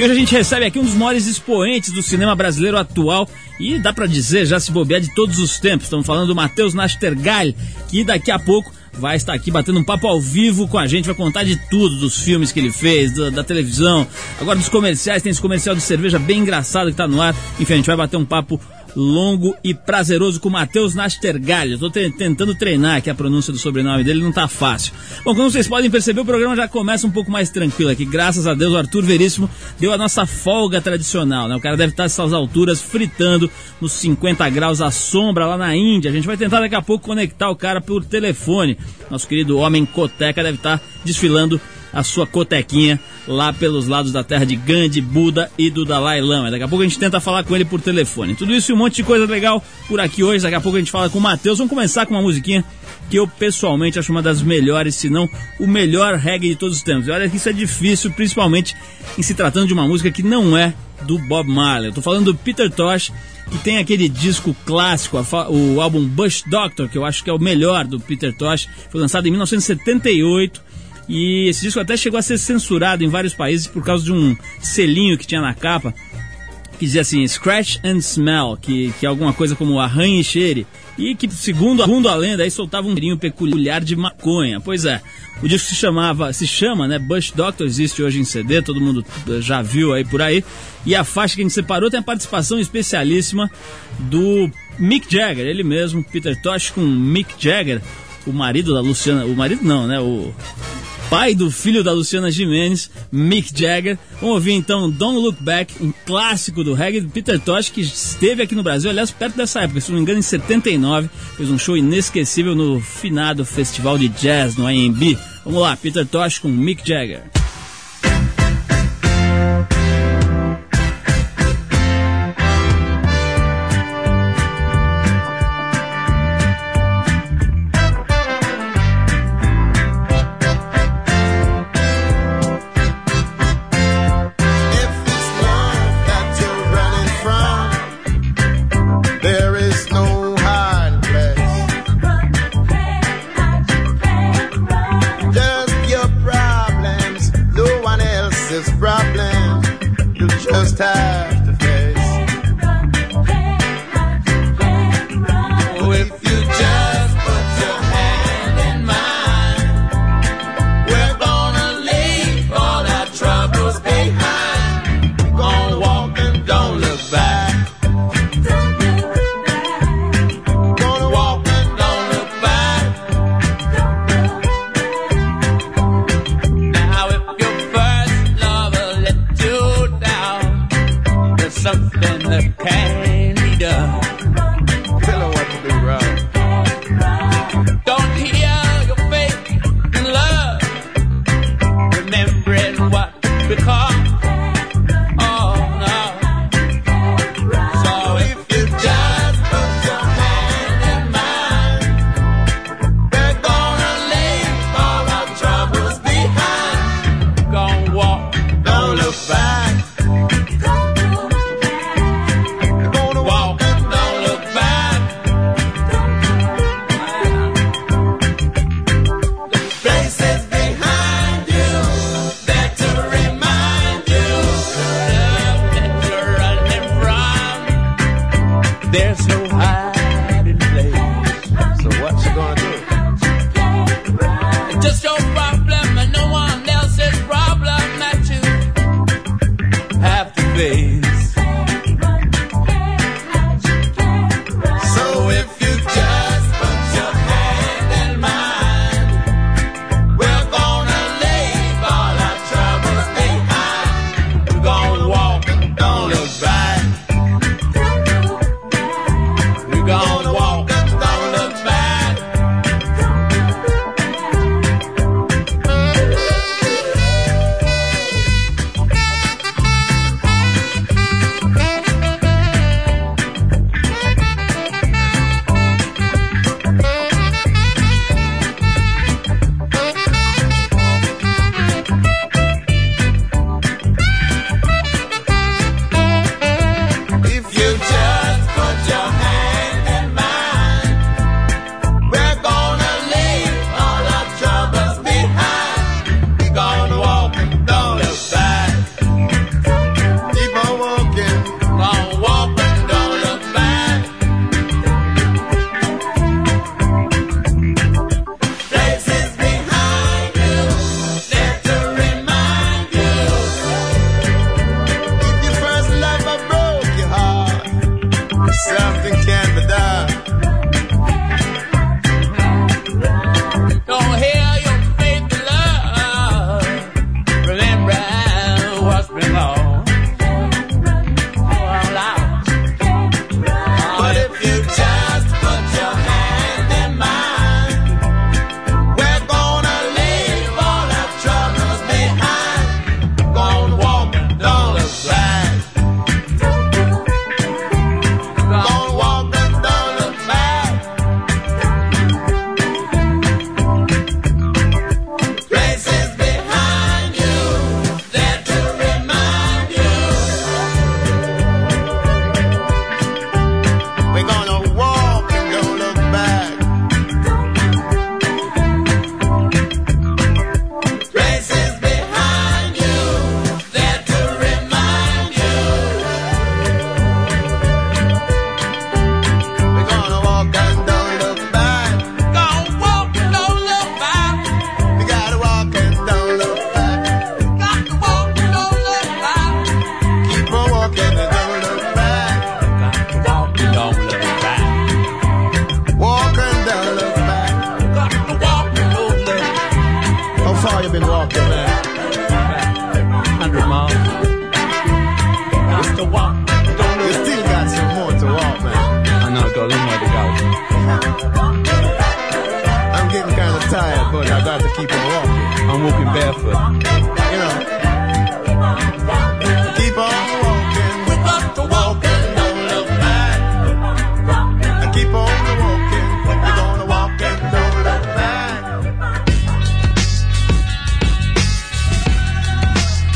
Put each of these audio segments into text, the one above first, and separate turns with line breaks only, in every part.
E hoje a gente recebe aqui um dos maiores expoentes do cinema brasileiro atual e dá para dizer, já se bobear, de todos os tempos. Estamos falando do Matheus Nastergalli, que daqui a pouco vai estar aqui batendo um papo ao vivo com a gente, vai contar de tudo, dos filmes que ele fez, da, da televisão, agora dos comerciais, tem esse comercial de cerveja bem engraçado que está no ar. Enfim, a gente vai bater um papo longo e prazeroso com Matheus Nastergalli. Estou tentando treinar aqui a pronúncia do sobrenome dele, não está fácil. Bom, como vocês podem perceber, o programa já começa um pouco mais tranquilo aqui. Graças a Deus, o Arthur Veríssimo deu a nossa folga tradicional, né? O cara deve estar nessas alturas fritando nos 50 graus à sombra lá na Índia. A gente vai tentar daqui a pouco conectar o cara por telefone. Nosso querido homem Coteca deve estar desfilando a sua cotequinha lá pelos lados da terra de Gandhi, Buda e do Dalai Lama. Daqui a pouco a gente tenta falar com ele por telefone. Tudo isso e um monte de coisa legal por aqui hoje. Daqui a pouco a gente fala com o Matheus. Vamos começar com uma musiquinha que eu pessoalmente acho uma das melhores, se não o melhor reggae de todos os tempos. E olha que isso é difícil, principalmente em se tratando de uma música que não é do Bob Marley. Eu tô falando do Peter Tosh, que tem aquele disco clássico, o álbum Bush Doctor, que eu acho que é o melhor do Peter Tosh. Foi lançado em 1978 e esse disco até chegou a ser censurado em vários países por causa de um selinho que tinha na capa que dizia assim, Scratch and Smell, que, que é alguma coisa como arranhe e cheire, e que, segundo, segundo a lenda, aí soltava um cheirinho peculiar de maconha. Pois é, o disco se chamava, se chama, né, Bush Doctor, existe hoje em CD, todo mundo já viu aí por aí, e a faixa que a gente separou tem a participação especialíssima do Mick Jagger, ele mesmo, Peter Tosh com Mick Jagger, o marido da Luciana, o marido não, né, o pai do filho da Luciana Jimenez, Mick Jagger. Vamos ouvir então Don't Look Back, um clássico do reggae do Peter Tosh, que esteve aqui no Brasil, aliás, perto dessa época, se não me engano, em 79. Fez um show inesquecível no finado Festival de Jazz no IMB. Vamos lá, Peter Tosh com Mick Jagger.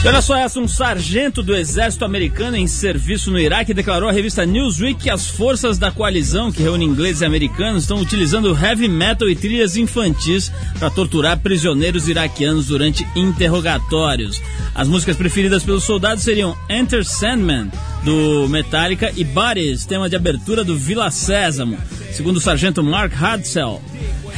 Olha só essa, um sargento do exército americano em serviço no Iraque declarou à revista Newsweek que as forças da coalizão, que reúne ingleses e americanos, estão utilizando heavy metal e trilhas infantis para torturar prisioneiros iraquianos durante interrogatórios. As músicas preferidas pelos soldados seriam Enter Sandman, do Metallica, e Bodies, tema de abertura do Vila Sésamo. Segundo o sargento Mark Hadsell,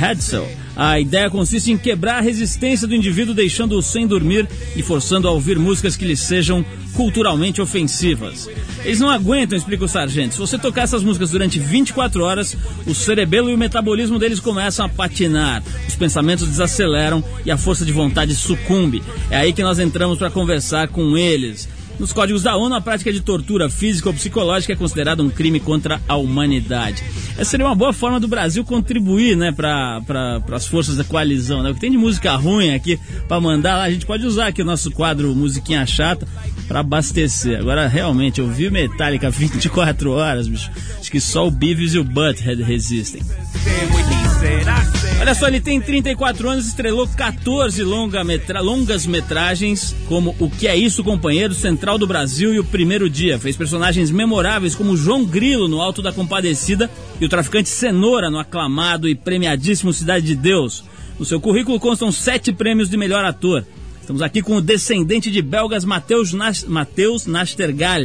Hadsell a ideia consiste em quebrar a resistência do indivíduo, deixando-o sem dormir e forçando a ouvir músicas que lhe sejam culturalmente ofensivas. Eles não aguentam, explica o sargento. Se você tocar essas músicas durante 24 horas, o cerebelo e o metabolismo deles começam a patinar, os pensamentos desaceleram e a força de vontade sucumbe. É aí que nós entramos para conversar com eles. Nos códigos da ONU, a prática de tortura física ou psicológica é considerada um crime contra a humanidade. Essa seria uma boa forma do Brasil contribuir né, para pra, as forças da coalizão. Né? O que tem de música ruim aqui para mandar lá, a gente pode usar aqui o nosso quadro Musiquinha Chata para abastecer. Agora, realmente, eu vi Metallica 24 horas, bicho. Acho que só o Beavis e o Butthead resistem. Olha só, ele tem 34 anos, estrelou 14 longa metra... longas metragens, como O Que É Isso, Companheiro, Central do Brasil e O Primeiro Dia. Fez personagens memoráveis como João Grilo no Alto da Compadecida e o traficante Cenoura no aclamado e premiadíssimo Cidade de Deus. No seu currículo constam sete prêmios de melhor ator. Estamos aqui com o descendente de belgas Matheus Nas... Nastergal,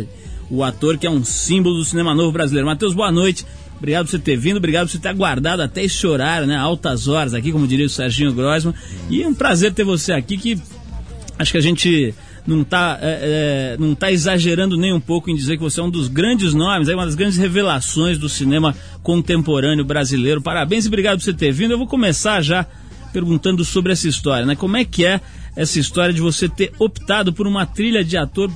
o ator que é um símbolo do cinema novo brasileiro. Matheus, boa noite. Obrigado por você ter vindo, obrigado por você ter aguardado até esse horário, né? Altas horas aqui, como diria o Serginho Grossman. E é um prazer ter você aqui, que acho que a gente não está é, é, não tá exagerando nem um pouco em dizer que você é um dos grandes nomes, é uma das grandes revelações do cinema contemporâneo brasileiro. Parabéns e obrigado por você ter vindo. Eu vou começar já perguntando sobre essa história, né? Como é que é essa história de você ter optado por uma trilha de ator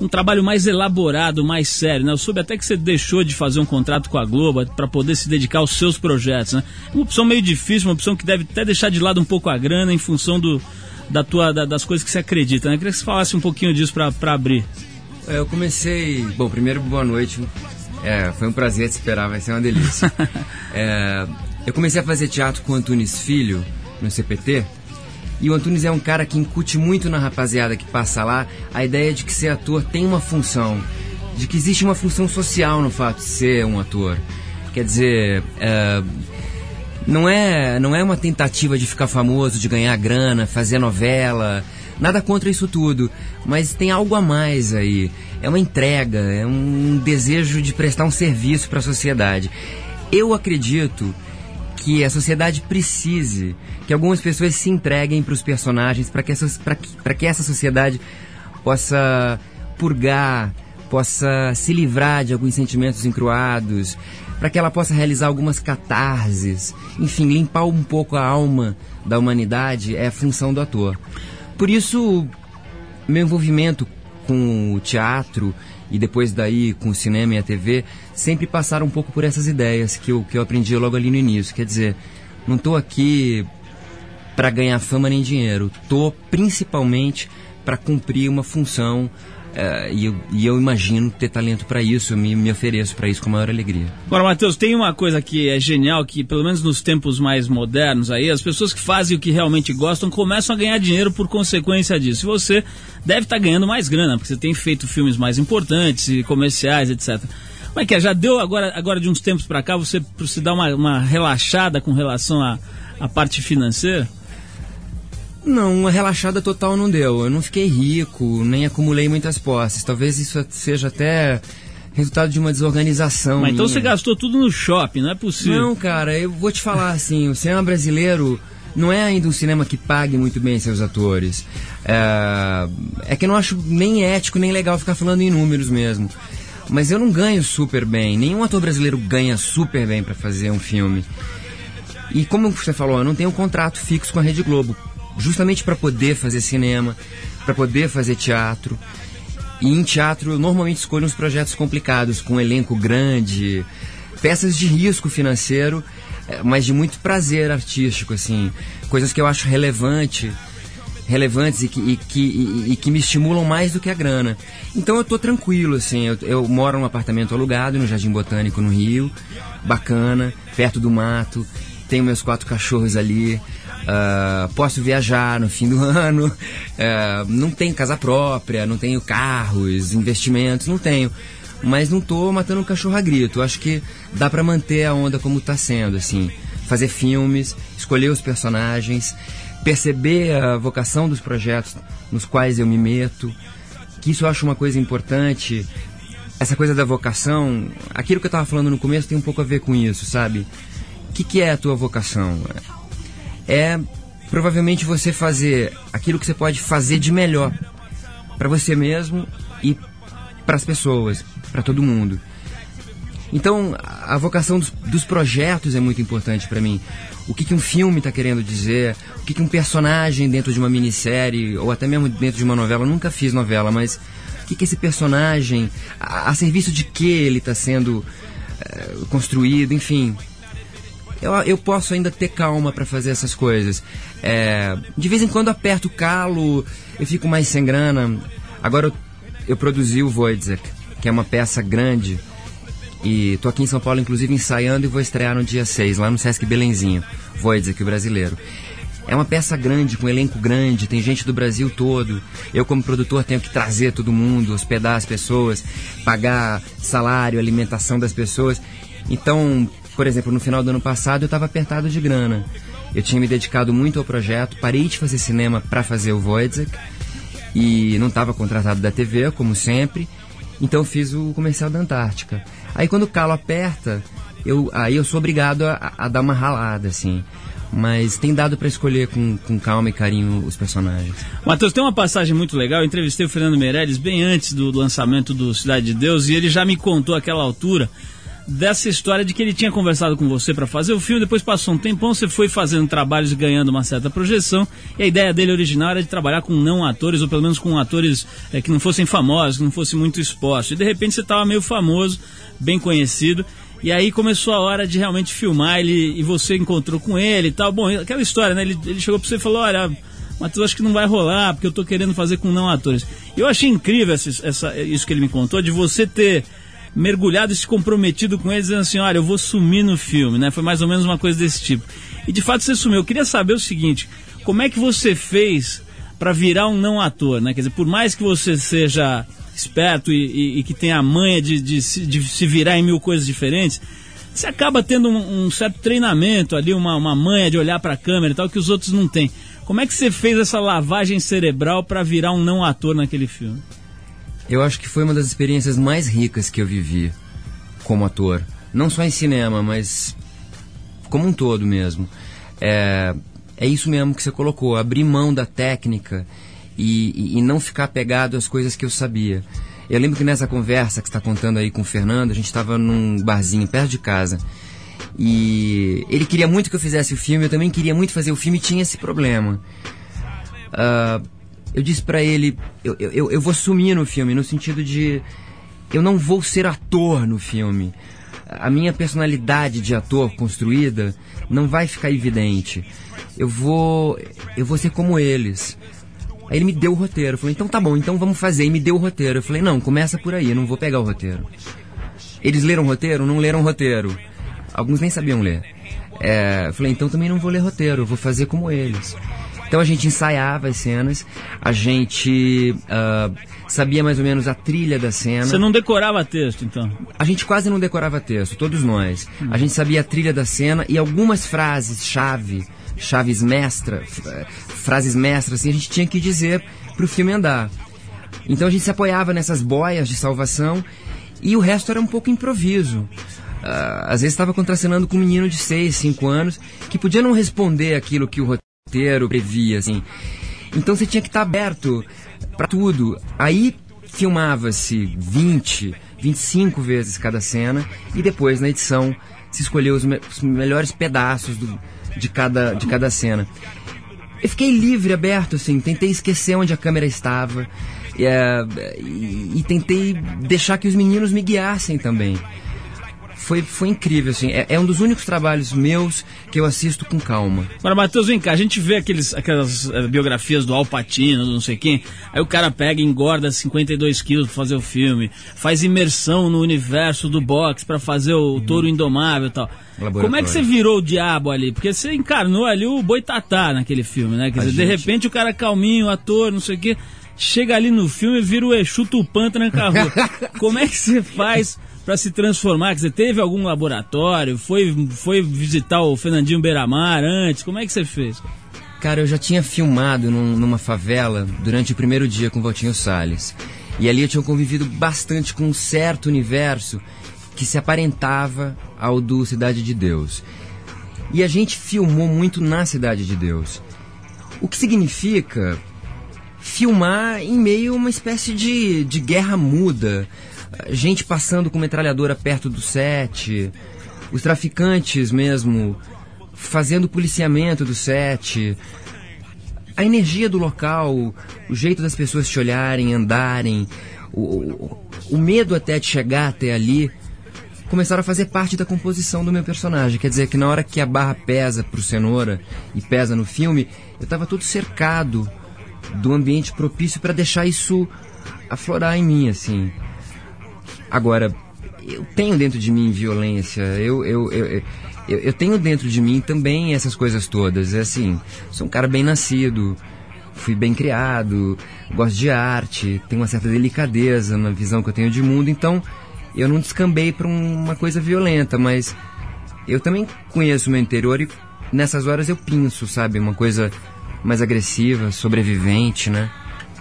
um trabalho mais elaborado, mais sério, né? Eu soube até que você deixou de fazer um contrato com a Globo para poder se dedicar aos seus projetos, né? Uma opção meio difícil, uma opção que deve até deixar de lado um pouco a grana em função do, da tua, da, das coisas que você acredita, né? Eu queria que você falasse um pouquinho disso para abrir.
É, eu comecei... Bom, primeiro, boa noite. É, foi um prazer te esperar, vai ser uma delícia. é, eu comecei a fazer teatro com o Antunes Filho, no CPT, e o Antunes é um cara que incute muito na rapaziada que passa lá a ideia de que ser ator tem uma função, de que existe uma função social no fato de ser um ator. Quer dizer, é, não é não é uma tentativa de ficar famoso, de ganhar grana, fazer novela, nada contra isso tudo, mas tem algo a mais aí. É uma entrega, é um desejo de prestar um serviço para a sociedade. Eu acredito que a sociedade precise que algumas pessoas se entreguem para os personagens para que, que, que essa sociedade possa purgar, possa se livrar de alguns sentimentos encruados, para que ela possa realizar algumas catarses, enfim, limpar um pouco a alma da humanidade é função do ator. Por isso, meu envolvimento com o teatro e depois daí com o cinema e a TV, sempre passaram um pouco por essas ideias que eu, que eu aprendi logo ali no início. Quer dizer, não estou aqui para ganhar fama nem dinheiro, estou principalmente para cumprir uma função Uh, e, eu, e, eu, imagino ter talento para isso, eu me, me ofereço para isso com a maior alegria.
Agora, Matheus, tem uma coisa que é genial, que pelo menos nos tempos mais modernos aí, as pessoas que fazem o que realmente gostam começam a ganhar dinheiro por consequência disso. E você deve estar tá ganhando mais grana, porque você tem feito filmes mais importantes e comerciais, etc. Como é que é? Já deu agora, agora de uns tempos para cá, você, você dar uma, uma relaxada com relação à parte financeira?
Não, uma relaxada total não deu. Eu não fiquei rico, nem acumulei muitas posses. Talvez isso seja até resultado de uma desorganização.
Mas então você gastou tudo no shopping, não é possível.
Não, cara, eu vou te falar assim, o cinema brasileiro não é ainda um cinema que pague muito bem seus atores. É, é que eu não acho nem ético nem legal ficar falando em números mesmo. Mas eu não ganho super bem. Nenhum ator brasileiro ganha super bem para fazer um filme. E como você falou, eu não tenho um contrato fixo com a Rede Globo justamente para poder fazer cinema, para poder fazer teatro. E em teatro eu normalmente escolho uns projetos complicados, com um elenco grande, peças de risco financeiro, eh, mas de muito prazer artístico, assim, coisas que eu acho relevante, relevantes e que, e que, e, e que me estimulam mais do que a grana. Então eu tô tranquilo, assim, eu, eu moro num apartamento alugado no Jardim Botânico no Rio, bacana, perto do mato, tenho meus quatro cachorros ali, Uh, posso viajar no fim do ano, uh, não tenho casa própria, não tenho carros, investimentos, não tenho. Mas não tô matando um cachorro a grito. Acho que dá para manter a onda como tá sendo, assim. Fazer filmes, escolher os personagens, perceber a vocação dos projetos nos quais eu me meto. Que isso eu acho uma coisa importante. Essa coisa da vocação, aquilo que eu tava falando no começo tem um pouco a ver com isso, sabe? O que, que é a tua vocação? É provavelmente você fazer aquilo que você pode fazer de melhor para você mesmo e para as pessoas, para todo mundo. Então, a vocação dos, dos projetos é muito importante para mim. O que, que um filme está querendo dizer, o que, que um personagem dentro de uma minissérie, ou até mesmo dentro de uma novela, eu nunca fiz novela, mas o que, que esse personagem, a, a serviço de que ele está sendo é, construído, enfim eu, eu posso ainda ter calma para fazer essas coisas. É, de vez em quando aperto o calo, eu fico mais sem grana. Agora eu, eu produzi o Wojciech, que é uma peça grande. E tô aqui em São Paulo, inclusive, ensaiando e vou estrear no dia 6, lá no Sesc Belenzinho. Wojciech, o brasileiro. É uma peça grande, com um elenco grande, tem gente do Brasil todo. Eu, como produtor, tenho que trazer todo mundo, hospedar as pessoas, pagar salário, alimentação das pessoas. Então, por exemplo, no final do ano passado eu estava apertado de grana. Eu tinha me dedicado muito ao projeto, parei de fazer cinema para fazer o Wojciech e não estava contratado da TV, como sempre. Então fiz o comercial da Antártica. Aí quando o calo aperta, eu, aí eu sou obrigado a, a dar uma ralada, assim. Mas tem dado para escolher com, com calma e carinho os personagens.
Matheus, tem uma passagem muito legal. Eu entrevistei o Fernando Meirelles bem antes do lançamento do Cidade de Deus e ele já me contou aquela altura dessa história de que ele tinha conversado com você para fazer o filme, depois passou um tempão, você foi fazendo trabalhos ganhando uma certa projeção, e a ideia dele original era de trabalhar com não atores, ou pelo menos com atores é, que não fossem famosos, que não fossem muito expostos. E de repente você estava meio famoso, bem conhecido, e aí começou a hora de realmente filmar ele, e você encontrou com ele e tal. Bom, aquela história, né? Ele, ele chegou para você e falou: olha. Matheus, acho que não vai rolar, porque eu estou querendo fazer com não atores. Eu achei incrível essa, essa, isso que ele me contou, de você ter mergulhado e se comprometido com eles, dizendo assim: olha, eu vou sumir no filme, né? Foi mais ou menos uma coisa desse tipo. E de fato você sumiu. Eu queria saber o seguinte: como é que você fez para virar um não ator, né? Quer dizer, por mais que você seja esperto e, e, e que tenha a manha de, de, de, se virar em mil coisas diferentes, você acaba tendo um, um certo treinamento ali, uma, uma manha de olhar para a câmera e tal, que os outros não têm. Como é que você fez essa lavagem cerebral para virar um não ator naquele filme?
Eu acho que foi uma das experiências mais ricas que eu vivi como ator. Não só em cinema, mas como um todo mesmo. É, é isso mesmo que você colocou, abrir mão da técnica e, e, e não ficar apegado às coisas que eu sabia. Eu lembro que nessa conversa que está contando aí com o Fernando, a gente estava num barzinho perto de casa. E ele queria muito que eu fizesse o filme, eu também queria muito fazer o filme e tinha esse problema. Uh, eu disse para ele, eu, eu, eu vou sumir no filme, no sentido de eu não vou ser ator no filme. A minha personalidade de ator construída não vai ficar evidente. Eu vou, eu vou ser como eles. Aí ele me deu o roteiro. Eu falei, então tá bom, então vamos fazer. E me deu o roteiro. Eu falei, não, começa por aí, eu não vou pegar o roteiro. Eles leram o roteiro? Não leram o roteiro. Alguns nem sabiam ler. É, eu falei, então também não vou ler roteiro, eu vou fazer como eles. Então a gente ensaiava as cenas, a gente uh, sabia mais ou menos a trilha da cena.
Você não decorava texto, então?
A gente quase não decorava texto, todos nós. Hum. A gente sabia a trilha da cena e algumas frases-chave, chaves mestra, frases mestras, assim, a gente tinha que dizer para o filme andar. Então a gente se apoiava nessas boias de salvação e o resto era um pouco improviso. Uh, às vezes estava contracenando com um menino de 6, 5 anos que podia não responder aquilo que o roteiro previa, assim. Então você tinha que estar aberto para tudo. Aí filmava-se 20, 25 vezes cada cena e depois na edição se escolheu os, me os melhores pedaços do, de, cada, de cada cena. Eu fiquei livre, aberto, assim, tentei esquecer onde a câmera estava e, uh, e, e tentei deixar que os meninos me guiassem também. Foi, foi incrível, assim. É, é, um dos únicos trabalhos meus que eu assisto com calma.
Agora, Matheus, vem cá, a gente vê aqueles, aquelas uh, biografias do Alpatino, não sei quem, aí o cara pega e engorda 52 quilos pra fazer o filme, faz imersão no universo do boxe para fazer o uhum. touro indomável e tal. Como é que você virou o diabo ali? Porque você encarnou ali o Boitatá naquele filme, né? Quer dizer, gente... de repente o cara calminho, ator, não sei o quê, chega ali no filme e vira o Exu Tupã tranca-rua. Como é que você faz para se transformar? Quer dizer, teve algum laboratório? Foi, foi visitar o Fernandinho Beiramar antes? Como é que você fez?
Cara, eu já tinha filmado num, numa favela durante o primeiro dia com o Valtinho Salles. E ali eu tinha convivido bastante com um certo universo que se aparentava ao do Cidade de Deus. E a gente filmou muito na Cidade de Deus. O que significa filmar em meio a uma espécie de, de guerra muda gente passando com metralhadora perto do set, os traficantes mesmo fazendo policiamento do set, a energia do local, o jeito das pessoas te olharem, andarem, o, o, medo até de chegar até ali, começaram a fazer parte da composição do meu personagem. Quer dizer que na hora que a barra pesa pro cenoura e pesa no filme, eu estava todo cercado do ambiente propício para deixar isso aflorar em mim, assim. Agora, eu tenho dentro de mim violência, eu, eu, eu, eu, tenho dentro de mim também essas coisas todas. É assim, sou um cara bem nascido, fui bem criado, gosto de arte, tenho uma certa delicadeza na visão que eu tenho de mundo, então eu não descambei para uma coisa violenta, mas eu também conheço o meu interior e nessas horas eu pinço, sabe? Uma coisa mais agressiva, sobrevivente, né?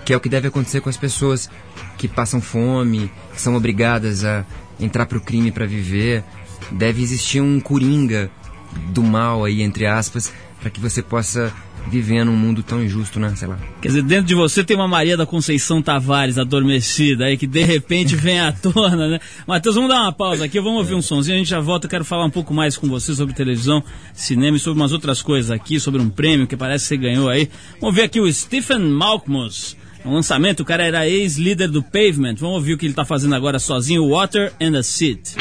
Que é o que deve acontecer com as pessoas que passam fome, que são obrigadas a entrar para o crime para viver. Deve existir um coringa do mal aí, entre aspas, para que você possa viver num mundo tão injusto, né? Sei lá.
Quer dizer, dentro de você tem uma Maria da Conceição Tavares adormecida aí, que de repente vem à tona, né? Matheus, vamos dar uma pausa aqui, vamos ouvir um sonzinho, a gente já volta. Eu quero falar um pouco mais com você sobre televisão, cinema e sobre umas outras coisas aqui, sobre um prêmio que parece que você ganhou aí. Vamos ver aqui o Stephen Malkmus. Um lançamento, o cara era ex-líder do Pavement. Vamos ouvir o que ele está fazendo agora sozinho, Water and a Seat.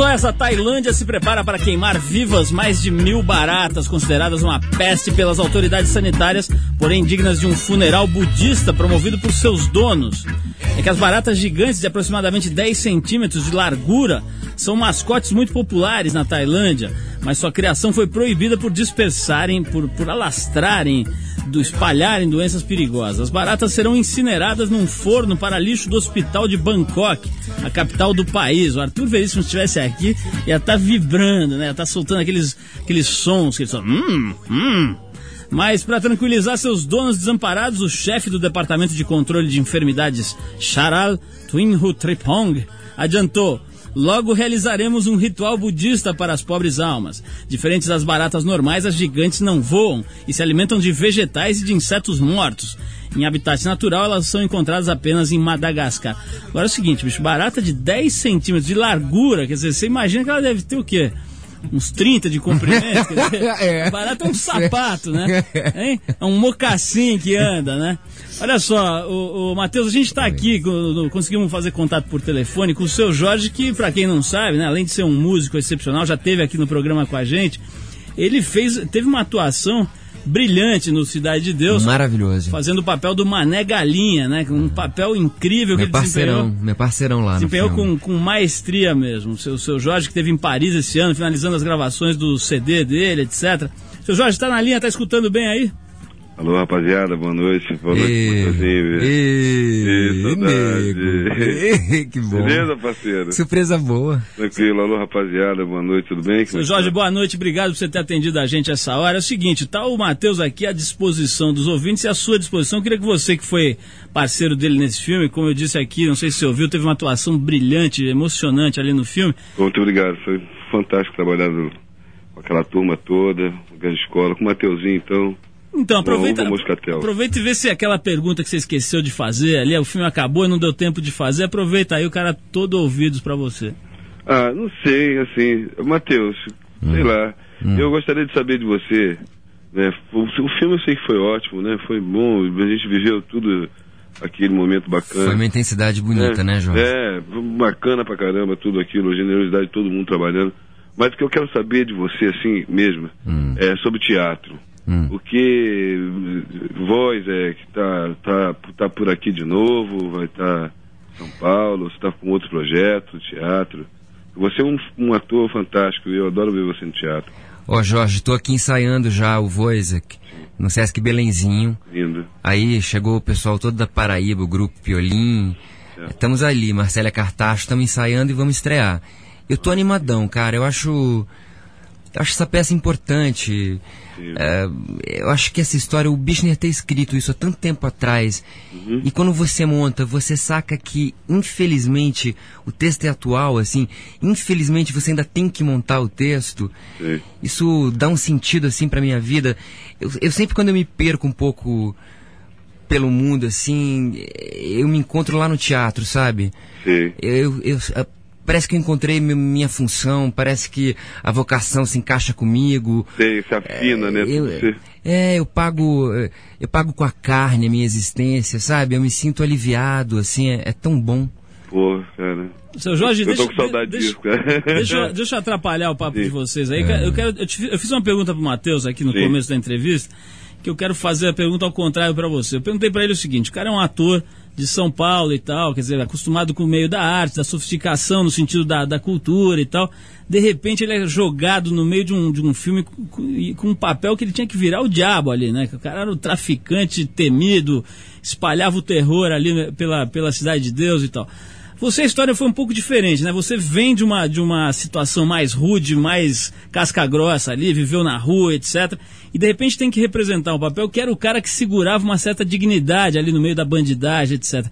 Só essa, Tailândia se prepara para queimar vivas mais de mil baratas, consideradas uma peste pelas autoridades sanitárias, porém dignas de um funeral budista promovido por seus donos. É que as baratas gigantes de aproximadamente 10 centímetros de largura são mascotes muito populares na Tailândia, mas sua criação foi proibida por dispersarem, por, por alastrarem, do, espalharem doenças perigosas. As baratas serão incineradas num forno para lixo do hospital de Bangkok, a capital do país. O Arthur Veríssimo, se estivesse aqui, ia estar tá vibrando, né? Ia estar tá soltando aqueles, aqueles sons que eles falam, hum, hum. Mas para tranquilizar seus donos desamparados, o chefe do Departamento de Controle de Enfermidades, Charal Twinhu Tripong, adiantou: Logo realizaremos um ritual budista para as pobres almas. Diferentes das baratas normais, as gigantes não voam e se alimentam de vegetais e de insetos mortos. Em habitat natural, elas são encontradas apenas em Madagascar. Agora é o seguinte, bicho, barata de 10 centímetros de largura, quer dizer, você imagina que ela deve ter o quê? Uns 30 de comprimento. é. Barata é um sapato, né? Hein? É um mocassim que anda, né? Olha só, o, o Matheus, a gente está aqui, conseguimos fazer contato por telefone com o seu Jorge, que, para quem não sabe, né, além de ser um músico excepcional, já teve aqui no programa com a gente. Ele fez, teve uma atuação brilhante no Cidade de Deus.
Maravilhoso.
Fazendo o papel do Mané Galinha, né? Um papel incrível
meu
que
ele parceirão, Meu parceirão lá
desempenhou com, com maestria mesmo. O seu, seu Jorge que esteve em Paris esse ano, finalizando as gravações do CD dele, etc. Seu Jorge, está na linha, está escutando bem aí?
Alô, rapaziada, boa noite. Boa noite, e...
e...
saudade.
que bom.
Beleza, parceiro?
Surpresa boa.
Tranquilo, alô, rapaziada, boa noite, tudo bem?
Seu Jorge, boa noite, obrigado por você ter atendido a gente essa hora. É o seguinte, tá o Matheus aqui à disposição dos ouvintes e à sua disposição. Eu queria que você, que foi parceiro dele nesse filme, como eu disse aqui, não sei se você ouviu, teve uma atuação brilhante, emocionante ali no filme.
Muito obrigado, foi fantástico trabalhar com aquela turma toda, grande escola, com o Mateuzinho, então
então, aproveita, aproveita e vê se aquela pergunta que você esqueceu de fazer ali, o filme acabou e não deu tempo de fazer, aproveita aí o cara todo ouvidos para você.
Ah, não sei, assim, Matheus, hum. sei lá, hum. eu gostaria de saber de você, né, o, o, filme eu sei que foi ótimo, né, foi bom, a gente viveu tudo, aquele momento bacana.
Foi uma intensidade bonita,
é,
né, João?
É, bacana pra caramba tudo aquilo, generosidade de todo mundo trabalhando, mas o que eu quero saber de você, assim mesmo, hum. é sobre teatro. Hum. O que voz é que tá, tá, tá por aqui de novo, vai estar tá em São Paulo, você está com outro projeto, teatro. Você é um, um ator fantástico e eu adoro ver você no teatro.
Ó oh, Jorge, estou aqui ensaiando já o Voisek no Sesc Belenzinho.
Lindo.
Aí chegou o pessoal todo da Paraíba, o grupo Piolim. Estamos ali, Marcélia Cartacho, estamos ensaiando e vamos estrear. Eu tô animadão, cara. Eu acho, acho essa peça importante. É, eu acho que essa história, o Bichner ter escrito isso há tanto tempo atrás, uhum. e quando você monta, você saca que, infelizmente, o texto é atual, assim, infelizmente você ainda tem que montar o texto. Sim. Isso dá um sentido, assim, pra minha vida. Eu, eu sempre, quando eu me perco um pouco pelo mundo, assim, eu me encontro lá no teatro, sabe?
Sim.
Eu, eu, parece que eu encontrei minha função, parece que a vocação se encaixa comigo.
Sei, se afina, é, né?
Eu, é, eu pago, eu pago com a carne a minha existência, sabe? Eu me sinto aliviado, assim, é, é tão bom.
Pô, cara.
Seu Jorge,
eu
deixa,
tô com saudade
deixa,
disso, cara.
Deixa, deixa eu atrapalhar o papo Sim. de vocês aí. É. Eu, quero, eu, te, eu, fiz uma pergunta pro Matheus aqui no Sim. começo da entrevista, que eu quero fazer a pergunta ao contrário para você. Eu perguntei para ele o seguinte: o cara é um ator de São Paulo e tal, quer dizer, acostumado com o meio da arte, da sofisticação no sentido da, da cultura e tal. De repente ele é jogado no meio de um, de um filme com, com um papel que ele tinha que virar o diabo ali, né? O cara era o traficante temido, espalhava o terror ali né, pela, pela cidade de Deus e tal. Você, a história foi um pouco diferente, né? Você vem de uma, de uma situação mais rude, mais casca-grossa ali, viveu na rua, etc. E de repente tem que representar um papel que era o cara que segurava uma certa dignidade ali no meio da bandidagem, etc.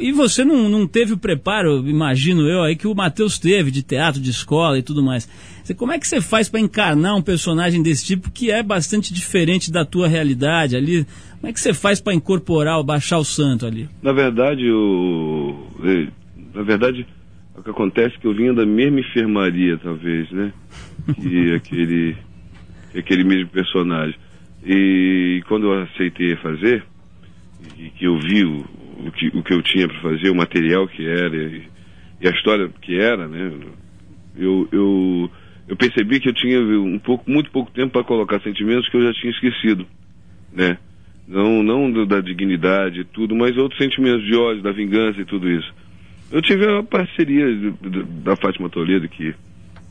E você não, não teve o preparo, imagino eu, aí que o Matheus teve, de teatro, de escola e tudo mais. Como é que você faz para encarnar um personagem desse tipo que é bastante diferente da tua realidade ali? Como é que você faz para incorporar, baixar o santo ali?
Na verdade, o na verdade, o que acontece é que eu vinha da mesma enfermaria, talvez, né? Que aquele, que aquele mesmo personagem. E quando eu aceitei fazer, e que eu vi o, o, que, o que eu tinha para fazer, o material que era, e, e, a história que era, né? Eu, eu, eu percebi que eu tinha um pouco, muito pouco tempo para colocar sentimentos que eu já tinha esquecido, né? Não, não da dignidade e tudo, mas outros sentimentos de ódio, da vingança e tudo isso. Eu tive a parceria da Fátima Toledo que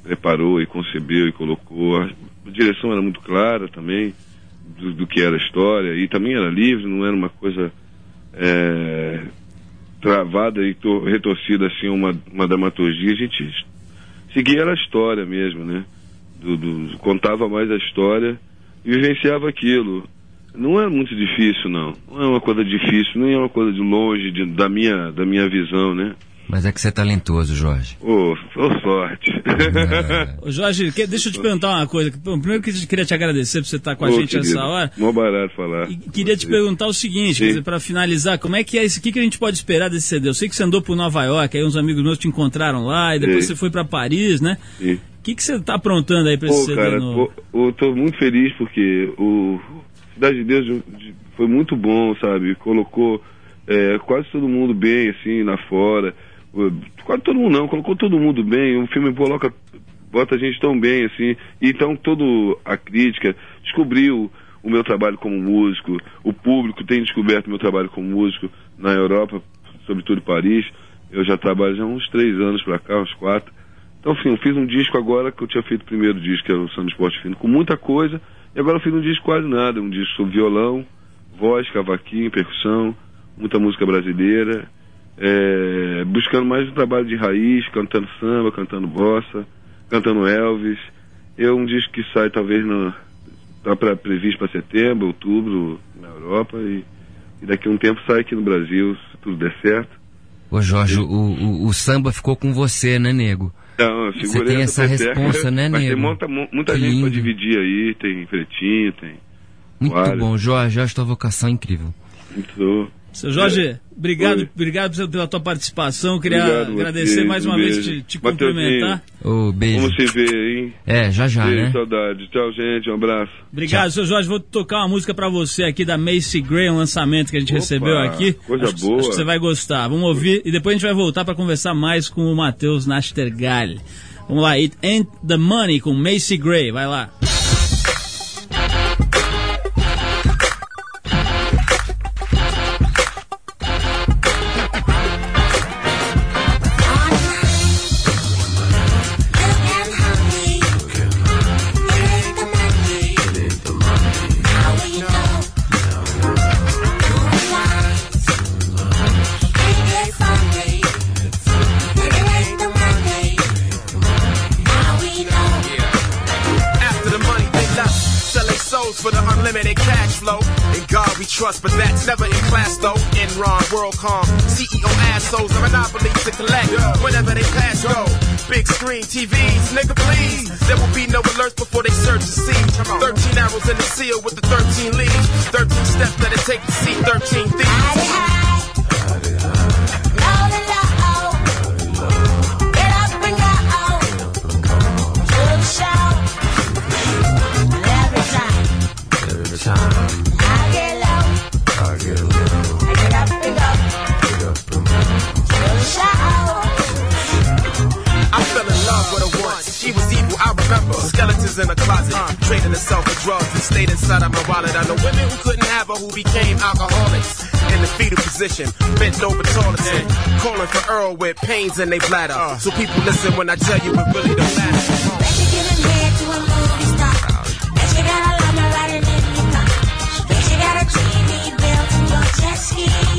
preparou e concebeu e colocou. A direção era muito clara também do, do que era a história e também era livre, não era uma coisa é, travada e to, retorcida assim uma, uma dramaturgia. A gente seguia a história mesmo, né? Do, contava mais a história e vivenciava aquilo. Não é muito difícil, não. Não é uma coisa difícil, nem é uma coisa de longe de, da, minha, da minha visão, né?
Mas é que você é talentoso, Jorge.
Ô, oh, sorte.
É. Ô, Jorge, que, deixa eu te perguntar uma coisa. Primeiro que eu queria te agradecer por você estar com a gente querido, essa hora.
Mó barato falar.
E queria te perguntar o seguinte, para finalizar, como é que é isso? O que, que a gente pode esperar desse CD? Eu sei que você andou por Nova York, aí uns amigos meus te encontraram lá, e depois Sim. você foi para Paris, né? Sim. O que, que você está aprontando aí para esse CD
cara, novo? eu tô muito feliz porque o Cidade de Deus foi muito bom, sabe? Colocou é, quase todo mundo bem, assim, lá fora. Quase todo mundo não, colocou todo mundo bem, o filme coloca, bota a gente tão bem assim, então toda a crítica descobriu o meu trabalho como músico, o público tem descoberto o meu trabalho como músico na Europa, sobretudo em Paris, eu já trabalho já há uns três anos para cá, uns quatro, então enfim, eu fiz um disco agora que eu tinha feito o primeiro disco, que era o Samba Esporte Fino, com muita coisa, e agora eu fiz um disco quase nada, um disco sobre violão, voz, cavaquinho, percussão, muita música brasileira, é, buscando mais um trabalho de raiz, cantando samba, cantando bossa, cantando Elvis. É um disco que sai talvez no, tá pra, previsto para setembro, outubro na Europa e, e, daqui a um tempo sai aqui no Brasil, se tudo der certo.
Ô Jorge, o, o, o, samba ficou com você, né, nego?
Não,
você tem essa responsa, né,
Mas
nego?
tem muita, muita que gente lindo. pra dividir aí, tem Pretinho, tem...
Muito bom, Jorge, acho tua vocação incrível.
Muito
seu Jorge, é. obrigado, obrigado pela tua participação. Queria obrigado, agradecer você, mais uma um vez, te, te cumprimentar.
Oh, beijo.
Vamos se ver, hein?
É, já já, beijo, né?
saudade. Tchau, gente. Um abraço.
Obrigado, Tchau. seu Jorge. Vou tocar uma música para você aqui da Macy Gray, um lançamento que a gente Opa, recebeu aqui.
Coisa
acho,
boa.
Acho que você vai gostar. Vamos ouvir e depois a gente vai voltar para conversar mais com o Matheus Nastergalli. Vamos lá, It Ain't the Money com Macy Gray. Vai lá.
WorldCom, CEO assholes, a monopoly to collect whenever they pass go. Big screen TVs, nigga please. There will be no alerts before they search the scene. 13 arrows in the seal with the 13 leads. 13 steps that it take to see 13 thieves. Stayed inside of my wallet. I know women who couldn't have her who became alcoholics. In the fetal position, bent over toileting. Calling for Earl with pains in their bladder. Uh, so people listen when I tell you it really don't matter. Bet you giving head to a movie star. Bet you got a llama riding in your car. Bet you got a TV built in your jet ski.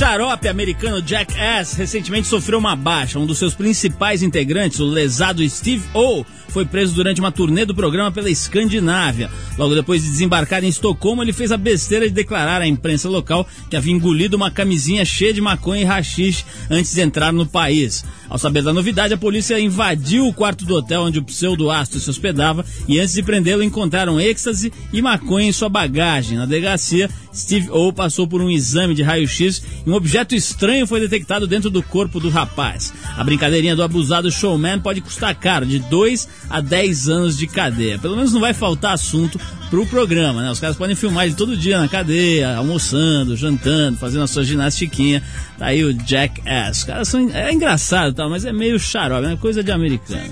Xarope americano Jackass recentemente sofreu uma baixa. Um dos seus principais integrantes, o lesado Steve O, foi preso durante uma turnê do programa pela Escandinávia. Logo depois de desembarcar em Estocolmo, ele fez a besteira de declarar à imprensa local que havia engolido uma camisinha cheia de maconha e rachixe antes de entrar no país. Ao saber da novidade, a polícia invadiu o quarto do hotel onde o pseudo-astro se hospedava e antes de prendê-lo encontraram êxtase e maconha em sua bagagem. Na delegacia, Steve O passou por um exame de raio-x e um objeto estranho foi detectado dentro do corpo do rapaz. A brincadeirinha do abusado showman pode custar caro, de 2 a 10 anos de cadeia. Pelo menos não vai faltar assunto pro programa, né? Os caras podem filmar ele todo dia na cadeia, almoçando, jantando, fazendo a sua ginastiquinha. Tá aí o Jackass. Os caras são. É engraçado, tal, mas é meio xarope, é coisa de americano.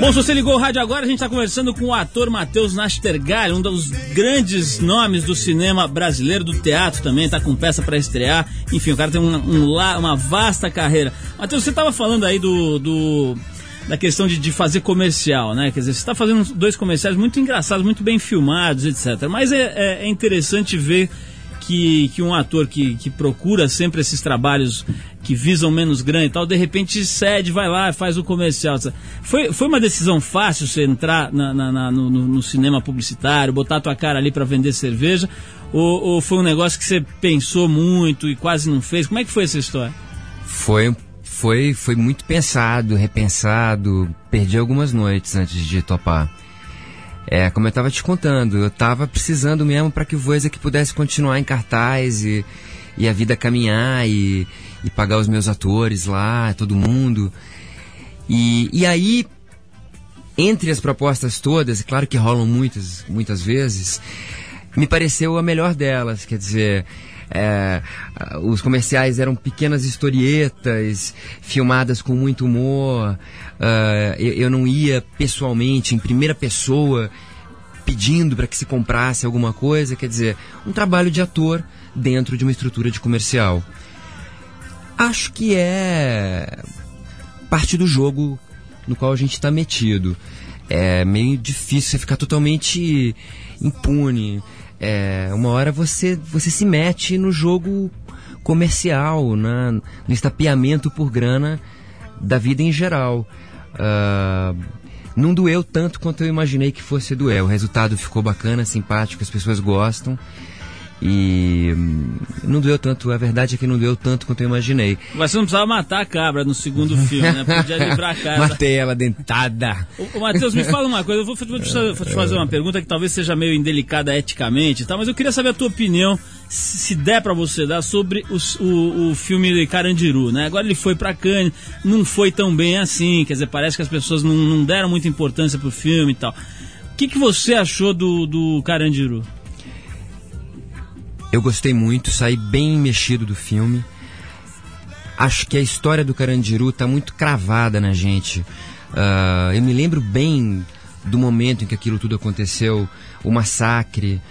Bom, se você ligou o rádio agora, a gente está conversando com o ator Matheus Nastergalli, um dos grandes nomes do cinema brasileiro, do teatro também, está com peça para estrear. Enfim, o cara tem um, um, uma vasta carreira. Matheus, você estava falando aí do, do da questão de, de, fazer comercial, né? Quer dizer, você está fazendo dois comerciais muito engraçados, muito bem filmados, etc. Mas é, é, é interessante ver que, que um ator que, que procura sempre esses trabalhos que visam menos grana e tal, de repente cede, vai lá, faz o comercial. Foi, foi uma decisão fácil você entrar na, na, na, no, no, cinema publicitário, botar a tua cara ali para vender cerveja? Ou, ou foi um negócio que você pensou muito e quase não fez? Como é que foi essa história?
Foi foi, foi muito pensado, repensado. Perdi algumas noites antes de topar. É, como eu estava te contando, eu estava precisando mesmo para que o Voice aqui pudesse continuar em cartaz e, e a vida caminhar e, e pagar os meus atores lá, todo mundo. E, e aí, entre as propostas todas, claro que rolam muitas, muitas vezes, me pareceu a melhor delas, quer dizer, é, os comerciais eram pequenas historietas, filmadas com muito humor. Uh, eu, eu, não ia pessoalmente, em primeira pessoa, pedindo para que se comprasse alguma coisa. Quer dizer, um trabalho de ator dentro de uma estrutura de comercial. Acho que é parte do jogo no qual a gente está metido. É meio difícil você ficar totalmente impune. É, uma hora você, você se mete no jogo comercial, na, no estapeamento por grana da vida em geral. Uh, não doeu tanto quanto eu imaginei que fosse doer. O resultado ficou bacana, simpático, as pessoas gostam. E não doeu tanto, a verdade é que não doeu tanto quanto eu imaginei.
Mas você não precisava matar a cabra no segundo filme, né? Podia livrar a casa.
Matei ela dentada.
Ô, Matheus, me fala uma coisa, eu vou te, vou te fazer uma pergunta que talvez seja meio indelicada eticamente, tá? mas eu queria saber a tua opinião, se der para você dar, sobre o, o, o filme de Carandiru, né? Agora ele foi para Cannes, não foi tão bem assim, quer dizer, parece que as pessoas não, não deram muita importância pro filme e tal. O que, que você achou do, do Carandiru?
Eu gostei muito, saí bem mexido do filme. Acho que a história do Carandiru está muito cravada na gente. Uh, eu me lembro bem do momento em que aquilo tudo aconteceu, o massacre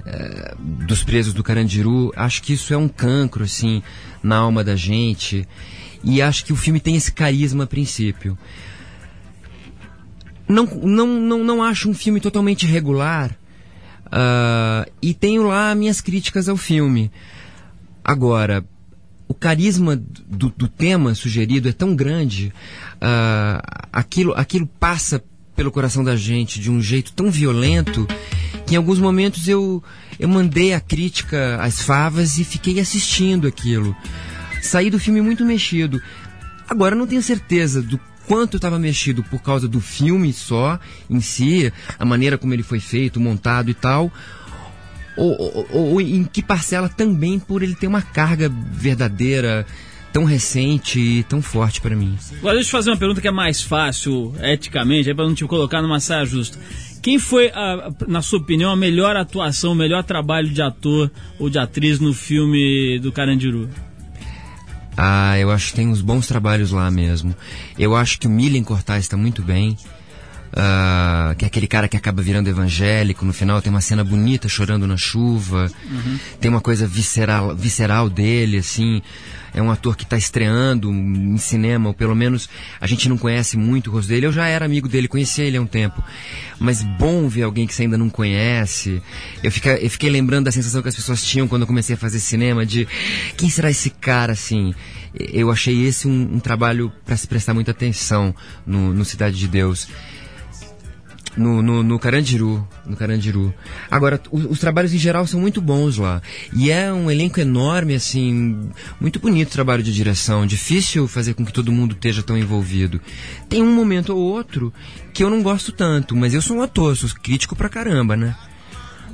uh, dos presos do Carandiru. Acho que isso é um cancro, assim, na alma da gente. E acho que o filme tem esse carisma a princípio. Não, não, não, não acho um filme totalmente regular. Uh, e tenho lá minhas críticas ao filme. Agora, o carisma do, do tema sugerido é tão grande, uh, aquilo, aquilo passa pelo coração da gente de um jeito tão violento que em alguns momentos eu, eu mandei a crítica às favas e fiquei assistindo aquilo. Saí do filme muito mexido. Agora não tenho certeza do quanto eu estava mexido por causa do filme só, em si, a maneira como ele foi feito, montado e tal, ou, ou, ou em que parcela também por ele ter uma carga verdadeira, tão recente e tão forte para mim.
Agora deixa eu fazer uma pergunta que é mais fácil, eticamente, pra não te colocar numa saia justa. Quem foi, a- na sua opinião, a melhor atuação, o melhor trabalho de ator ou de atriz no filme do Carandiru?
Ah, eu acho que tem uns bons trabalhos lá mesmo. Eu acho que o Milen Cortaz está muito bem. Ah, que é aquele cara que acaba virando evangélico. No final tem uma cena bonita chorando na chuva. Tem uma coisa visceral, visceral dele, assim. É um ator que está estreando em cinema, ou pelo menos a gente não conhece muito o rosto dele. Eu já era amigo dele, conhecia ele há um tempo. Mas bom ver alguém que você ainda não conhece. Eu, eu fiquei lembrando da sensação que as pessoas tinham quando eu comecei a fazer cinema, de quem será esse cara, assim? Eu achei esse um, um trabalho para se prestar muita atenção no, no Cidade de Deus. No, no, no Carandiru, no Carandiru. Agora, o- os trabalhos em geral são muito bons lá. E é um elenco enorme, assim, muito bonito o trabalho de direção. Difícil fazer com que todo mundo esteja tão envolvido. Tem um momento ou outro que eu não gosto tanto, mas eu sou um ator, sou crítico pra caramba, né?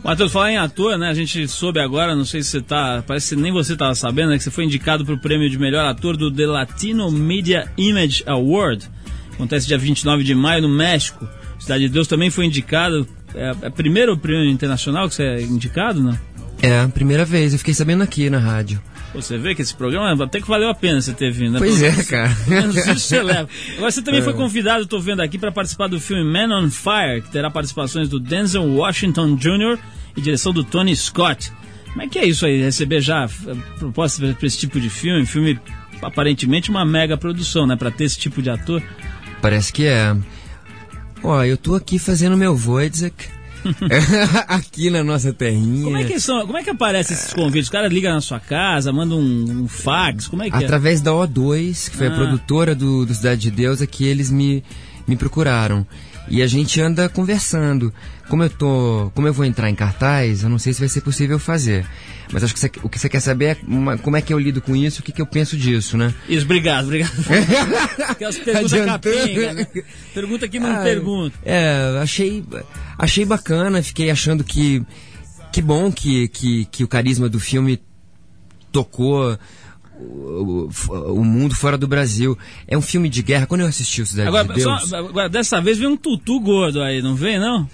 Matheus, falar em ator, né? A gente soube agora, não sei se você tá. Parece que nem você tava sabendo, né? Que você foi indicado pro prêmio de melhor ator do The Latino Media Image Award. Acontece dia 29 de maio no México. Cidade de Deus também foi indicado. É, é primeiro prêmio internacional que você é indicado, não?
É, a primeira vez, eu fiquei sabendo aqui na rádio.
Você vê que esse programa até que valeu a pena você ter vindo, né?
Pois
Pelo
é, cara.
você leva. Agora você também foi convidado, tô vendo aqui, para participar do filme Man on Fire, que terá participações do Denzel Washington Jr. e direção do Tony Scott. Como é que é isso aí, receber já eh, propostas para esse tipo de filme? Filme aparentemente uma mega produção, né? Para ter esse tipo de ator.
Parece que é. Ó, eu tô aqui fazendo meu Wojciech. aqui na nossa terrinha.
Como é que são? Como é que aparecem esses convites? O cara liga na sua casa, manda um, um fax, como é que é?
Através da O2, que foi
Ah.
a produtora do, do Cidade de Deus, é que eles me, me procuraram. E a gente anda conversando. Como eu tô. Como eu vou entrar em cartaz, eu não sei se vai ser possível fazer. Mas acho que você- o que você quer saber é uma- como é que eu lido com isso, o que, que eu penso disso, né?
Isso, obrigado, obrigado. Aquelas perguntas
Adiantando.
capenga, né? Pergunta que não
Ah,
pergunta.
É, achei, achei bacana, fiquei achando que. Que bom que, que, que o carisma do filme tocou o, o- o mundo fora do Brasil. É um filme de guerra. Quando eu assisti o Cidade de
Agora,
Deus.
só- agora, dessa vez vem um tutu gordo aí, não vem, não?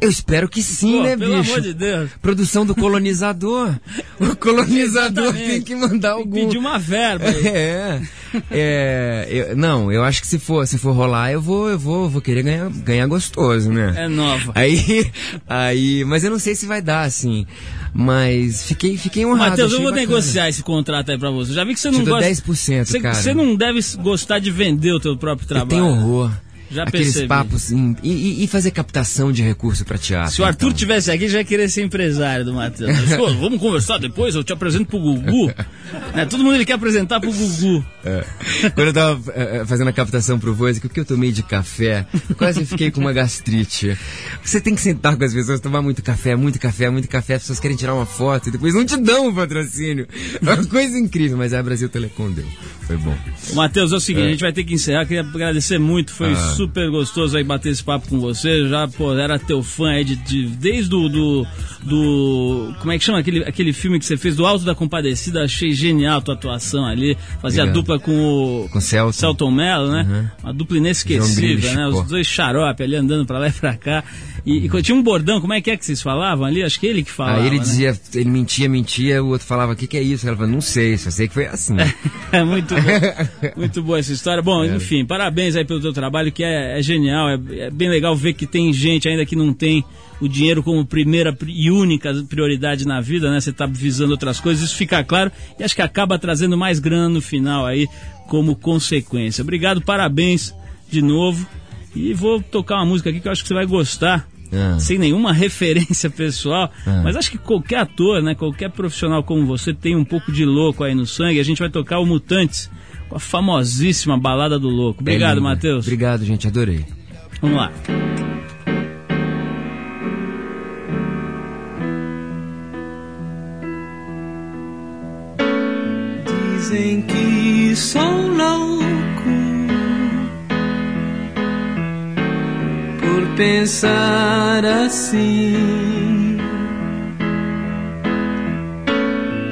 Eu espero que sim,
Pô,
né,
pelo
bicho?
amor de Deus.
Produção do colonizador. o colonizador
Exatamente.
tem que mandar
Tem que
algum.
pedir uma verba aí.
É, é eu- não, eu acho que se for, se for rolar, eu vou, eu vou, vou querer ganhar, ganhar gostoso, né?
É nova.
Aí, aí, mas eu não sei se vai dar, assim. Mas fiquei, fiquei honrado.
Matheus, eu vou
bacana.
negociar esse contrato aí pra você. Já vi que você não
Te
gosta.
10%,
você,
cara.
Você não deve gostar de vender o teu próprio
Eu
trabalho.
tenho horror.
Já
Aqueles
percebi.
papos em- e, e- fazer captação de recurso pra teatro.
Se o Arthur
então.
tivesse aqui, já ia querer ser empresário do Matheus. Vamos conversar depois, eu te apresento pro Gugu. Né, Todo mundo ele quer apresentar pro Gugu.
É. Quando eu tava eh, fazendo a captação pro Voice, o que eu tomei de café, quase fiquei com uma gastrite. Você tem que sentar com as pessoas, tomar muito café, muito café, muito café, as pessoas querem tirar uma foto e depois não te dão o patrocínio. É uma coisa incrível, mas a Brasil Telecom deu. Foi bom.
Matheus, é o seguinte, a gente vai ter que encerrar. Queria agradecer muito, foi
Ah.
Super gostoso aí bater esse papo com você. Já, pô, era teu fã aí de, de- desde o do, do. Como é que chama aquele, aquele filme que você fez, do Alto da Compadecida? Achei genial a tua atuação ali. Fazia
Obrigado.
dupla com o.
Com Celton.
Celton Mello, né?
Uhum.
Uma dupla inesquecível, né? Os dois xarope ali andando pra lá e pra cá. E, e tinha um bordão, como é que é que vocês falavam ali? Acho que ele que falava.
Aí ele
né?
dizia, ele mentia, mentia, o outro falava, o que, que é isso? Ela falava, não sei, só sei que foi assim.
É muito bom. muito boa essa história. Bom, enfim, parabéns aí pelo teu trabalho, que é, é genial. É, é bem legal ver que tem gente ainda que não tem o dinheiro como primeira pri- e única prioridade na vida, né? Você tá visando outras coisas, isso fica claro e acho que acaba trazendo mais grana no final aí como consequência. Obrigado, parabéns de novo. E vou tocar uma música aqui que eu acho que você vai gostar.
Ah.
Sem nenhuma referência pessoal,
Ah.
mas acho que qualquer ator, né, qualquer profissional como você tem um pouco de louco aí no sangue. A gente vai tocar o Mutantes com a famosíssima Balada do Louco. Obrigado,
É.
Matheus.
Obrigado, gente, adorei.
Vamos lá.
Dizem que sou louco por pensar assim.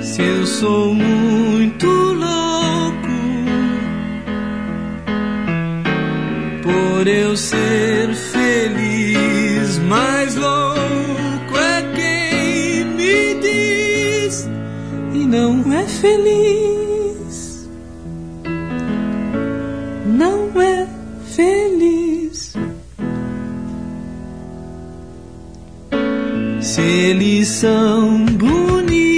Se eu sou muito louco por eu ser feliz, mais louco é quem me diz e não é feliz. Feliz. Se eles são bonitos,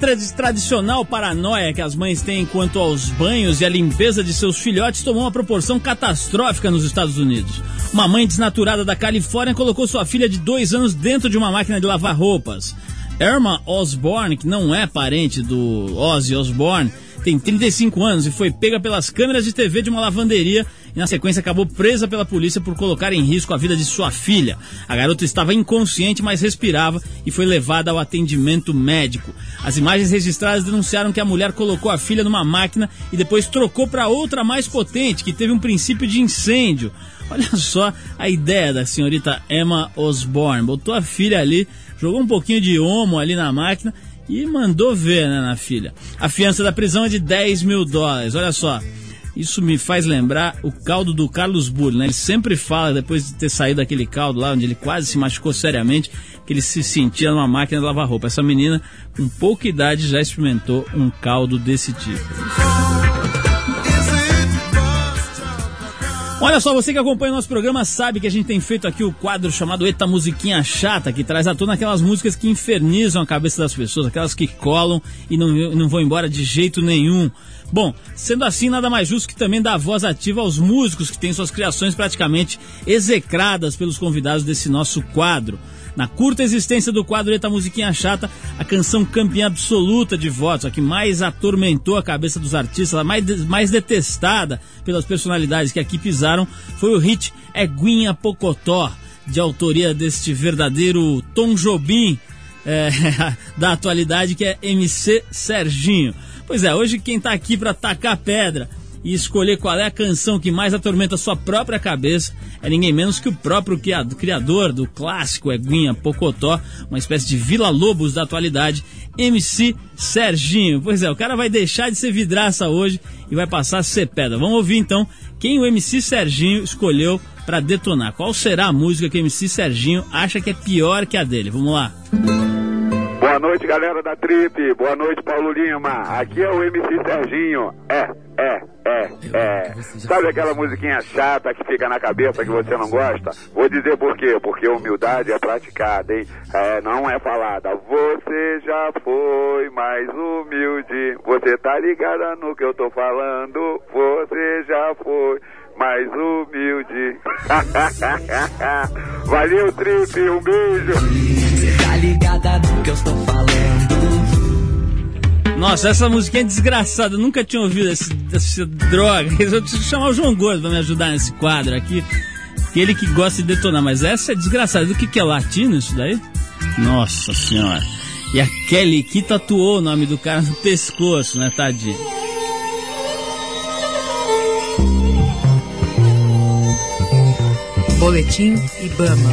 tra- tradicional paranoia que as mães têm quanto aos banhos e a limpeza de seus filhotes tomou uma proporção catastrófica nos Estados Unidos. Uma mãe desnaturada da Califórnia colocou sua filha de dois anos dentro de uma máquina de lavar roupas. Irma Osborne, que não é parente do Ozzy Osbourne, tem 35 anos e foi pega pelas câmeras de TV de uma lavanderia e na sequência acabou presa pela polícia por colocar em risco a vida de sua filha. A garota estava inconsciente, mas respirava e foi levada ao atendimento médico. As imagens registradas denunciaram que a mulher colocou a filha numa máquina e depois trocou para outra mais potente, que teve um princípio de incêndio. Olha só a ideia da senhorita Emma Osborne. Botou a filha ali, jogou um pouquinho de homo ali na máquina e mandou ver né, na filha. A fiança da prisão é de 10 mil dólares. Olha só. Isso me faz lembrar o caldo do Carlos Burro, né? Ele sempre fala, depois de ter saído daquele caldo lá, onde ele quase se machucou seriamente, que ele se sentia numa máquina de lavar roupa. Essa menina, com pouca idade, já experimentou um caldo desse tipo. Olha só, você que acompanha o nosso programa sabe que a gente tem feito aqui o quadro chamado Eita Musiquinha Chata, que traz à tona aquelas músicas que infernizam a cabeça das pessoas, aquelas que colam e não, não vão embora de jeito nenhum. Bom, sendo assim, nada mais justo que também dar voz ativa aos músicos que têm suas criações praticamente execradas pelos convidados desse nosso quadro. Na curta existência do quadro Eita Musiquinha Chata, a canção campeã absoluta de votos, a que mais atormentou a cabeça dos artistas, a mais, mais detestada pelas personalidades que aqui pisaram, foi o hit Eguinha Pocotó, de autoria deste verdadeiro Tom Jobim é, da atualidade, que é MC Serginho. Pois é, hoje quem está aqui para tacar pedra e escolher qual é a canção que mais atormenta sua própria cabeça é ninguém menos que o próprio criador do clássico Eguinha Pocotó, uma espécie de Vila Lobos da atualidade, MC Serginho. Pois é, o cara vai deixar de ser vidraça hoje e vai passar a ser pedra. Vamos ouvir então quem o MC Serginho escolheu para detonar. Qual será a música que o MC Serginho acha que é pior que a dele? Vamos lá.
Boa noite, galera da Trip. Boa noite, Paulo Lima. Aqui é o MC Serginho. É, é, é, é. Sabe aquela musiquinha chata que fica na cabeça que você não gosta? Vou dizer por quê. Porque humildade é praticada, hein? É, não é falada. Você já foi mais humilde. Você tá ligada no que eu tô falando? Você já foi mais humilde. Valeu, Trip. Um beijo.
Tá ligada no que eu estou falando?
Nossa, essa musiquinha é desgraçada, eu nunca tinha ouvido esse, essa droga. Eu preciso chamar o João Gordo pra me ajudar nesse quadro aqui. Ele que gosta de detonar, mas essa é desgraçada. Do que, que é latino isso daí? Nossa senhora. E a Kelly que tatuou o nome do cara no pescoço, né, tadinho?
Boletim Ibama.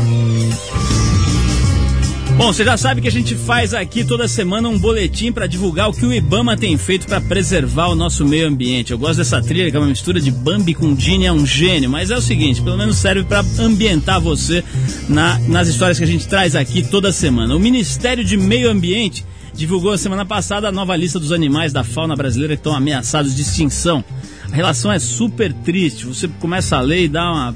Bom, você já sabe que a gente faz aqui toda semana um boletim para divulgar o que o Ibama tem feito para preservar o nosso meio ambiente. Eu gosto dessa trilha, que é uma mistura de Bambi com Dini, é um gênio, mas é o seguinte, pelo menos serve para ambientar você na, nas histórias que a gente traz aqui toda semana. O Ministério de Meio Ambiente divulgou a semana passada a nova lista dos animais da fauna brasileira que estão ameaçados de extinção. A relação é super triste, você começa a ler e dá uma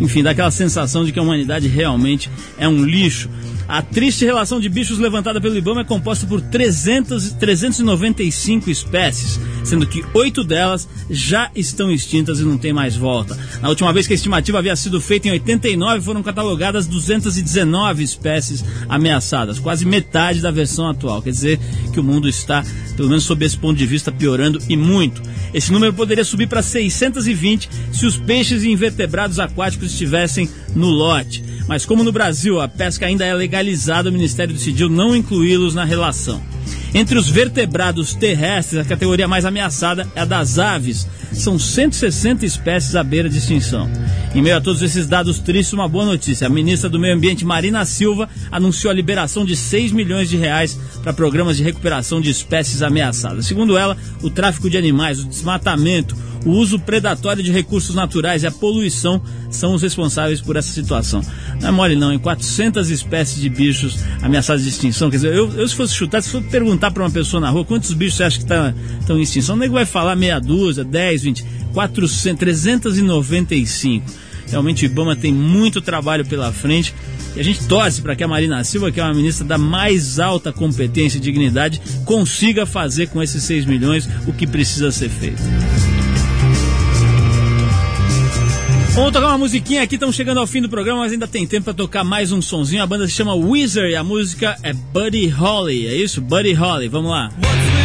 enfim, dá aquela sensação de que a humanidade realmente é um lixo. A triste relação de bichos levantada pelo IBAMA é composta por 300, 395 espécies, sendo que oito delas já estão extintas e não tem mais volta. Na última vez que a estimativa havia sido feita em 89, foram catalogadas 219 espécies ameaçadas, quase metade da versão atual. Quer dizer que o mundo está, pelo menos sob esse ponto de vista, piorando e muito. Esse número poderia subir para 620 se os peixes e invertebrados aquáticos estivessem no lote. Mas como no Brasil a pesca ainda é legalizada, o Ministério decidiu não incluí-los na relação. Entre os vertebrados terrestres, a categoria mais ameaçada é a das aves. São 160 espécies à beira de extinção. Em meio a todos esses dados tristes, uma boa notícia. A ministra do Meio Ambiente, Marina Silva, anunciou a liberação de 6 milhões de reais para programas de recuperação de espécies ameaçadas. Segundo ela, o tráfico de animais, o desmatamento, o uso predatório de recursos naturais e a poluição são os responsáveis por essa situação. Não é mole não, em 400 espécies de bichos ameaçados de extinção, quer dizer, eu, eu se fosse chutar, se fosse perguntar para uma pessoa na rua quantos bichos você acha que estão tá, em extinção, o nego vai falar meia dúzia, 10, 20, 400, 395. Realmente o Ibama tem muito trabalho pela frente e a gente torce para que a Marina Silva, que é uma ministra da mais alta competência e dignidade, consiga fazer com esses 6 milhões o que precisa ser feito. Vamos tocar uma musiquinha aqui, estamos chegando ao fim do programa, mas ainda tem tempo para tocar mais um sonzinho. A banda se chama Wizard e a música é Buddy Holly, é isso? Buddy Holly, vamos lá.
We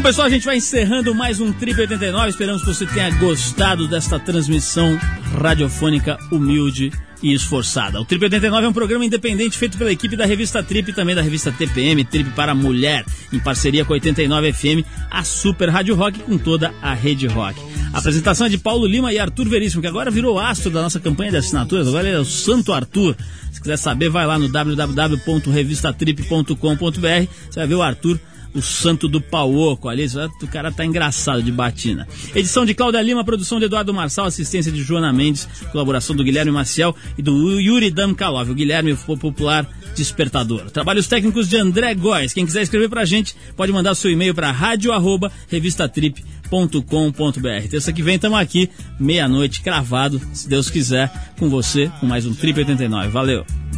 Bom, pessoal, a gente vai encerrando mais um Trip 89. Esperamos que você tenha gostado desta transmissão radiofônica humilde e esforçada. O Trip 89 é um programa independente feito pela equipe da revista Trip e também da revista TPM, Trip para Mulher, em parceria com a 89 FM, a Super Rádio Rock com toda a rede rock. A apresentação é de Paulo Lima e Arthur Veríssimo, que agora virou astro da nossa campanha de assinaturas, agora ele é o Santo Arthur. Se quiser saber, vai lá no www.revistatrip.com.br, você vai ver o Arthur o santo do pauoco ali, o cara tá engraçado de batina. Edição de Cláudia Lima, produção de Eduardo Marçal, assistência de Joana Mendes, colaboração do Guilherme Maciel e do Yuri Damkalov, o Guilherme o popular despertador. Trabalhos técnicos de André Góes. Quem quiser escrever pra gente, pode mandar seu e-mail para rádio@revistatrip.com.br. Terça que vem estamos aqui, meia-noite, cravado, se Deus quiser, com você, com mais um Trip 89. Valeu!